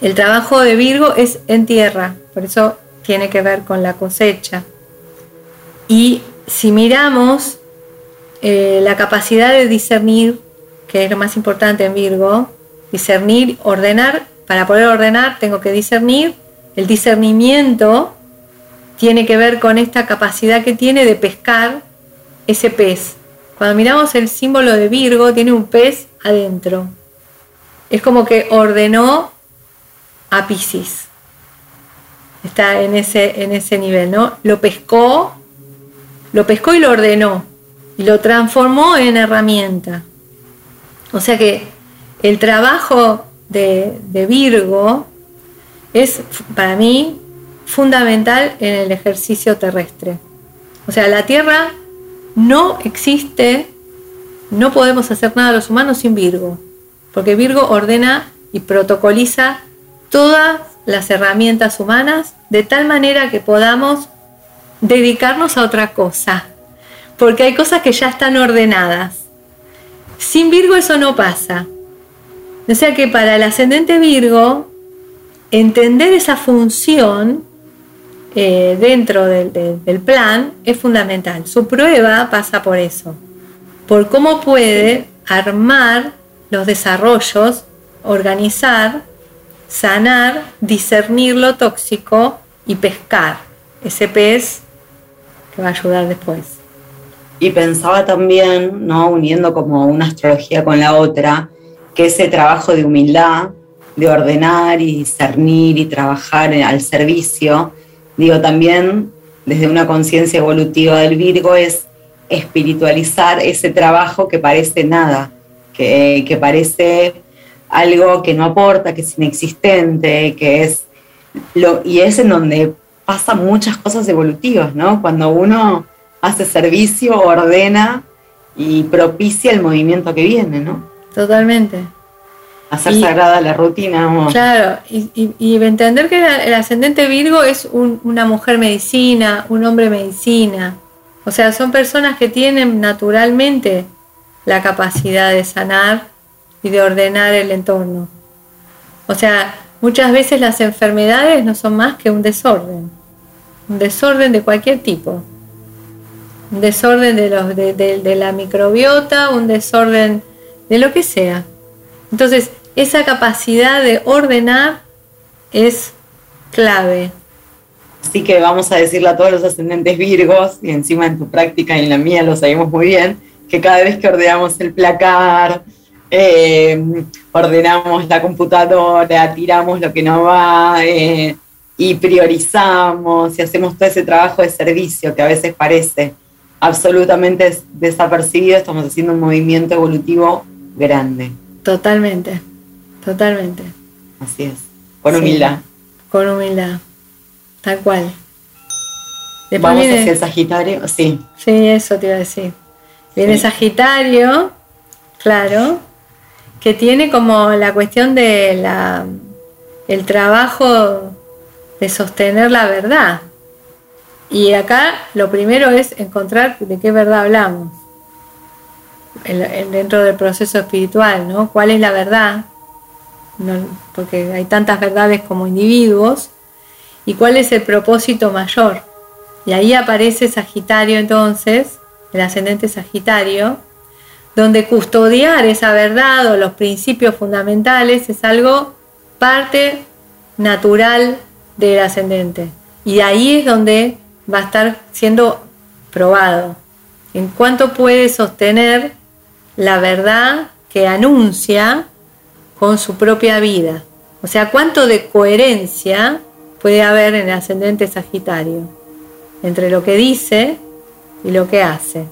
El trabajo de Virgo es en tierra, por eso tiene que ver con la cosecha. Y si miramos eh, la capacidad de discernir, que es lo más importante en Virgo, discernir, ordenar, para poder ordenar tengo que discernir, el discernimiento tiene que ver con esta capacidad que tiene de pescar ese pez. Cuando miramos el símbolo de Virgo, tiene un pez adentro. Es como que ordenó a Pisces está en ese, en ese nivel, ¿no? Lo pescó, lo pescó y lo ordenó, y lo transformó en herramienta. O sea que el trabajo de, de Virgo es para mí fundamental en el ejercicio terrestre. O sea, la Tierra no existe, no podemos hacer nada los humanos sin Virgo, porque Virgo ordena y protocoliza todas las herramientas humanas de tal manera que podamos dedicarnos a otra cosa, porque hay cosas que ya están ordenadas. Sin Virgo eso no pasa. O sea que para el ascendente Virgo, entender esa función eh, dentro del plan es fundamental. Su prueba pasa por eso, por cómo puede armar los desarrollos, organizar sanar, discernir lo tóxico y pescar ese pez que va a ayudar después. Y pensaba también, ¿no? uniendo como una astrología con la otra, que ese trabajo de humildad, de ordenar y discernir y trabajar al servicio, digo también desde una conciencia evolutiva del Virgo es espiritualizar ese trabajo que parece nada, que, que parece algo que no aporta, que es inexistente, que es lo, y es en donde pasan muchas cosas evolutivas, ¿no? Cuando uno hace servicio, ordena y propicia el movimiento que viene, ¿no? Totalmente. Hacer sagrada la rutina. Claro, y, entender que el ascendente Virgo es una mujer medicina, un hombre medicina. O sea, son personas que tienen naturalmente la capacidad de sanar y de ordenar el entorno. O sea, muchas veces las enfermedades no son más que un desorden, un desorden de cualquier tipo un desorden de, los, de, la microbiota, un desorden de lo que sea. Entonces, esa capacidad de ordenar es clave. Así que vamos a decirle a todos los ascendentes virgos, y encima en tu práctica y en la mía lo sabemos muy bien, que cada vez que ordenamos el placar, eh, ordenamos la computadora, tiramos lo que no va eh, y priorizamos y hacemos todo ese trabajo de servicio que a veces parece absolutamente desapercibido, estamos haciendo un movimiento evolutivo grande. Totalmente, totalmente. Así es, con humildad. Con humildad, tal cual. Vamos hacia el Sagitario, sí. Sí, eso te iba a decir. Viene Sagitario, claro, que tiene como la cuestión de la el trabajo de sostener la verdad. Y acá lo primero es encontrar de qué verdad hablamos dentro del proceso espiritual, ¿no? ¿Cuál es la verdad? Porque hay tantas verdades como individuos. ¿Y cuál es el propósito mayor? Y ahí aparece Sagitario entonces, el ascendente Sagitario, donde custodiar esa verdad o los principios fundamentales es algo parte natural del ascendente. Y ahí es donde va a estar siendo probado. En cuánto puede sostener la verdad que anuncia con su propia vida. O sea, cuánto de coherencia puede haber en el ascendente Sagitario entre lo que dice y lo que hace.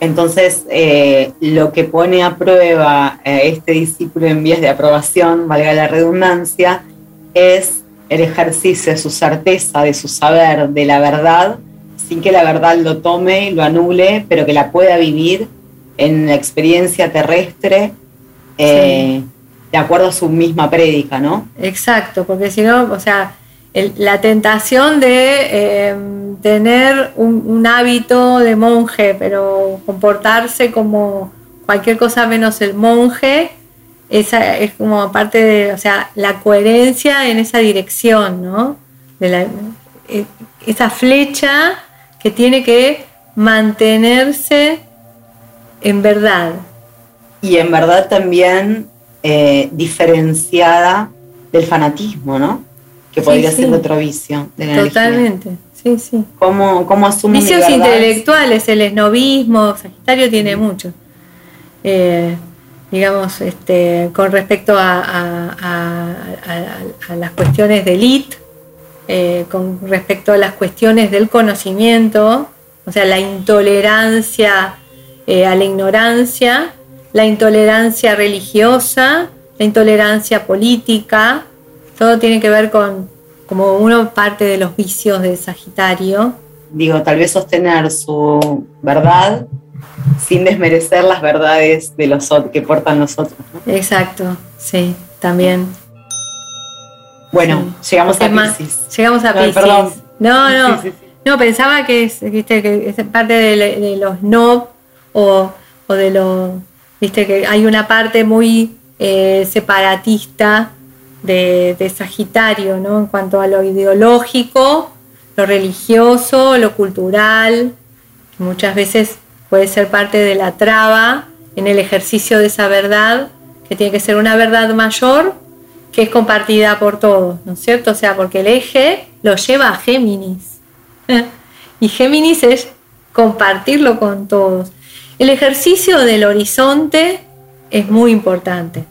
Entonces, eh, lo que pone a prueba eh, este discípulo en vías de aprobación, valga la redundancia, es el ejercicio de su certeza, de su saber, de la verdad, sin que la verdad lo tome, lo anule, pero que la pueda vivir en la experiencia terrestre eh, de acuerdo a su misma prédica, ¿no? Exacto, porque si no, o sea, la tentación de em, tener un, hábito de monje, pero comportarse como cualquier cosa menos el monje, esa es como parte de, o sea, la coherencia en esa dirección, ¿no? De e, esa flecha que tiene que mantenerse en verdad. Y en verdad también eh, diferenciada del fanatismo, ¿no? Que podría ser otro vicio de la Totalmente, sí, sí. ¿Cómo, cómo Vicios intelectuales, el esnovismo, Sagitario tiene mucho. Eh, digamos, este, con respecto a, las cuestiones de elite, eh, con respecto a las cuestiones del conocimiento, o sea, la intolerancia eh, a la ignorancia, la intolerancia religiosa, la intolerancia política, todo tiene que ver con como uno parte de los vicios de Sagitario. Digo, tal vez sostener su verdad sin desmerecer las verdades de los que portan nosotros. Exacto, sí, también. Bueno, llegamos a Pisces. Llegamos a Pisces. No, no, no, pensaba que es, viste, que es parte de, los no o, de los, viste, que hay una parte muy eh, separatista de, de, Sagitario, ¿no? En cuanto a lo ideológico, lo religioso, lo cultural, muchas veces puede ser parte de la traba en el ejercicio de esa verdad, que tiene que ser una verdad mayor que es compartida por todos, ¿no es cierto? O sea, porque el eje lo lleva a Géminis. y Géminis es compartirlo con todos. El ejercicio del horizonte es muy importante.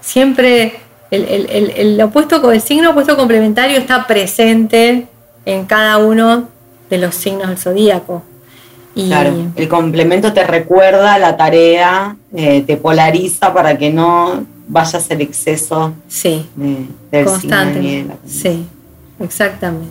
Siempre el, opuesto, el signo opuesto complementario está presente en cada uno de los signos del zodíaco. Claro, el complemento te recuerda la tarea, eh, te polariza para que no vayas el exceso sí. de, del Constante. Sí, exactamente.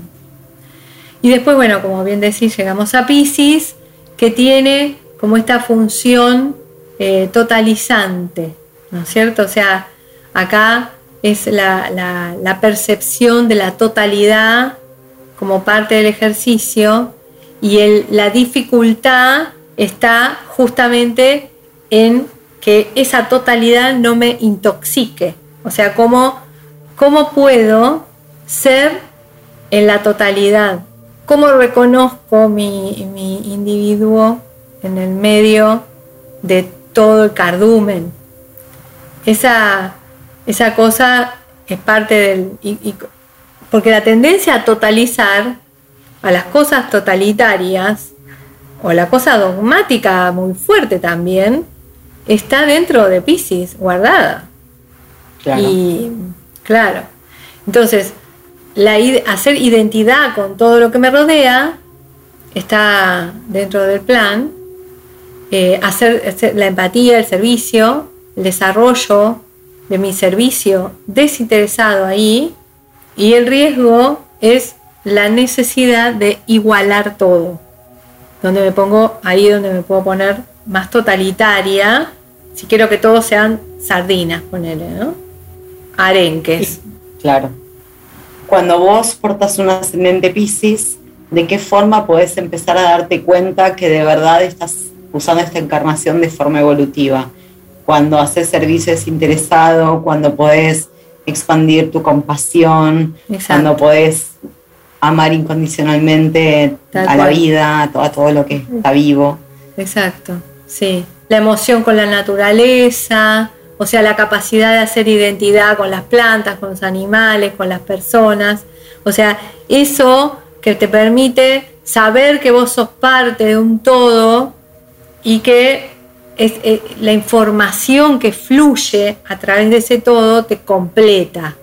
Y después, bueno, como bien decís, llegamos a Pisces, que tiene como esta función eh, totalizante, ¿no es cierto? O sea, acá es la, percepción de la totalidad como parte del ejercicio y la dificultad está justamente en que esa totalidad no me intoxique. O sea, ¿cómo, cómo puedo ser en la totalidad? ¿Cómo reconozco mi, mi individuo en el medio de todo el cardumen? Esa, esa cosa es parte del... porque la tendencia a totalizar, a las cosas totalitarias, o la cosa dogmática muy fuerte también, está dentro de Pisces, guardada. Y claro. Entonces, la, hacer identidad con todo lo que me rodea está dentro del plan. Eh, hacer, la empatía, el servicio, el desarrollo de mi servicio desinteresado ahí y el riesgo es la necesidad de igualar todo. Donde me pongo ahí donde me puedo poner más totalitaria, si quiero que todos sean sardinas, ponele, ¿no? Arenques. Claro. Cuando vos portas un ascendente Pisces, ¿de qué forma podés empezar a darte cuenta que de verdad estás usando esta encarnación de forma evolutiva? cuando haces servicio desinteresado, cuando podés expandir tu compasión, cuando podés amar incondicionalmente a la vida, a todo, lo que está vivo. Exacto, sí. La emoción con la naturaleza, o sea, la capacidad de hacer identidad con las plantas, con los animales, con las personas. O sea, eso que te permite saber que vos sos parte de un todo y que es, eh, la información que fluye a través de ese todo te completa,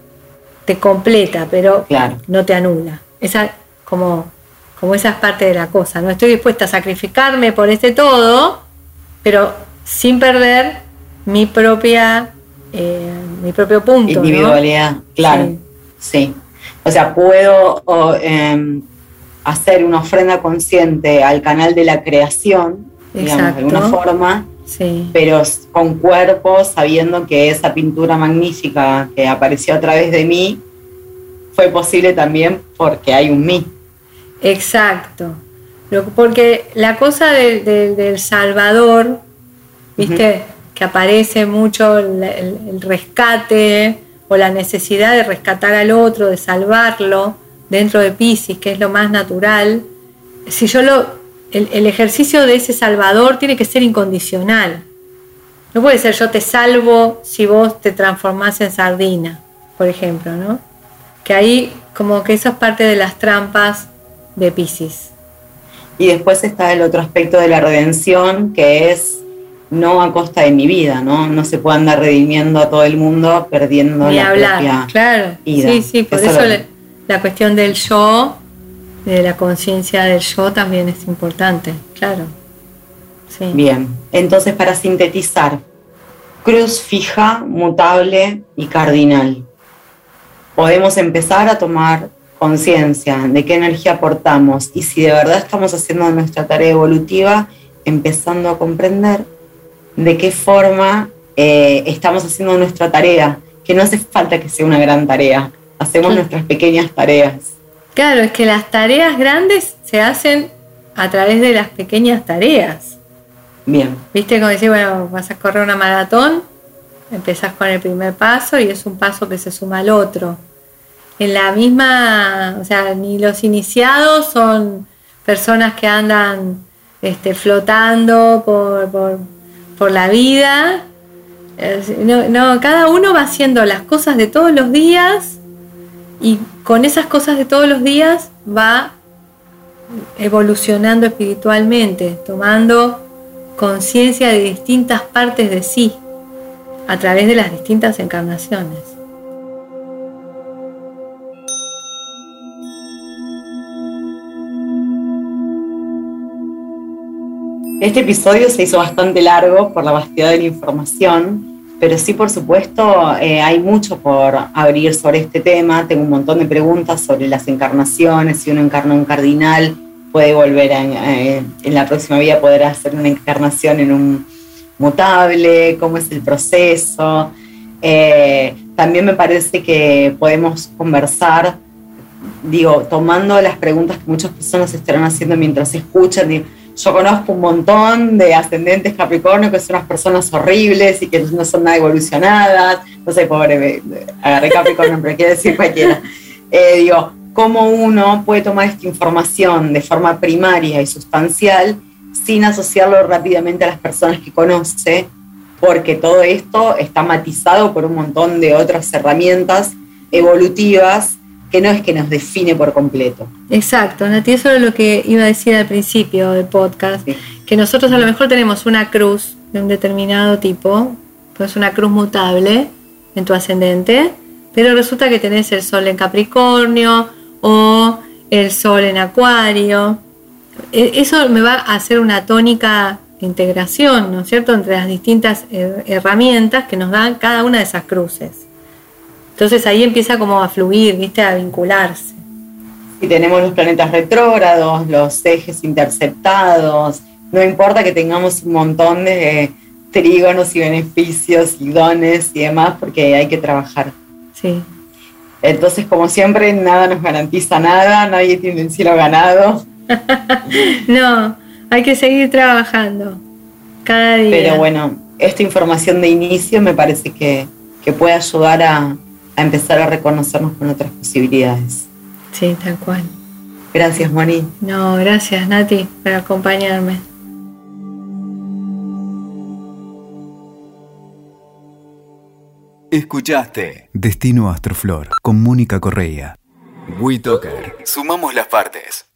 te completa, pero no te anula. Esa, como, como esa es parte de la cosa. No estoy dispuesta a sacrificarme por ese todo, pero sin perder mi propia eh, mi propio punto. Individualidad, claro. Sí. O sea, puedo em, hacer una ofrenda consciente al canal de la creación, digamos, de alguna forma, pero con cuerpo, sabiendo que esa pintura magnífica que apareció a través de mí fue posible también porque hay un mí. Exacto. Porque la cosa del Salvador, viste, que aparece mucho el, rescate o la necesidad de rescatar al otro, de salvarlo dentro de Pisces, que es lo más natural. Si yo lo, el, ejercicio de ese salvador tiene que ser incondicional. No puede ser yo te salvo si vos te transformás en sardina, por ejemplo, ¿no? Que ahí como que eso es parte de las trampas de Pisces. Y después está el otro aspecto de la redención, que es no a costa de mi vida, ¿no? No se puede andar redimiendo a todo el mundo perdiendo la propia claro. vida. Sí, sí, por eso, la cuestión del yo de la conciencia del yo también es importante, claro. Bien, entonces para sintetizar, cruz fija, mutable y cardinal. Podemos empezar a tomar conciencia de qué energía aportamos y si de verdad estamos haciendo nuestra tarea evolutiva, empezando a comprender de qué forma eh, estamos haciendo nuestra tarea, que no hace falta que sea una gran tarea, hacemos nuestras pequeñas tareas. Claro, es que las tareas grandes se hacen a través de las pequeñas tareas. Bien. Viste, como decir, bueno, vas a correr una maratón, empezás con el primer paso y es un paso que se suma al otro. En la misma, o sea, ni los iniciados son personas que andan este, flotando por, por la vida. No, no, cada uno va haciendo las cosas de todos los días y con esas cosas de todos los días va evolucionando espiritualmente, tomando conciencia de distintas partes de sí a través de las distintas encarnaciones. Este episodio se hizo bastante largo por la vastedad de la información, pero sí, por supuesto, eh, hay mucho por abrir sobre este tema. Tengo un montón de preguntas sobre las encarnaciones, si uno encarna un cardinal, puede volver eh, en la próxima vida, poder hacer una encarnación en un mutable, cómo es el proceso. Eh, también me parece que podemos conversar, digo, tomando las preguntas que muchas personas estarán haciendo mientras escuchan. Yo conozco un montón de ascendentes Capricornio que son unas personas horribles y que no son nada evolucionadas. No sé, pobre, agarré Capricornio, pero quiere decir cualquiera. Eh, digo, cómo uno puede tomar esta información de forma primaria y sustancial sin asociarlo rápidamente a las personas que conoce, porque todo esto está matizado por un montón de otras herramientas evolutivas que no es que nos define por completo. Exacto, Nati, eso es lo que iba a decir al principio del podcast, que nosotros a lo mejor tenemos una cruz de un determinado tipo, pues una cruz mutable en tu ascendente, pero resulta que tenés el sol en Capricornio, o el sol en acuario. E, eso me va a hacer una tónica de integración, ¿no es cierto?, entre las distintas herramientas que nos dan cada una de esas cruces. Entonces ahí empieza como a fluir, ¿viste?, a vincularse. Y tenemos los planetas retrógrados, los ejes interceptados, no importa que tengamos un montón de trígonos y beneficios y dones y demás, porque hay que trabajar. Sí, entonces, como siempre, nada nos garantiza nada, nadie tiene el cielo ganado. no, hay que seguir trabajando cada día. Pero bueno, esta información de inicio me parece que, puede ayudar a, a, empezar a reconocernos con otras posibilidades. Sí, tal cual. Gracias, Moni. No, gracias, Nati, por acompañarme. Escuchaste Destino Astroflor con Mónica Correa. WeToker. Sumamos las partes.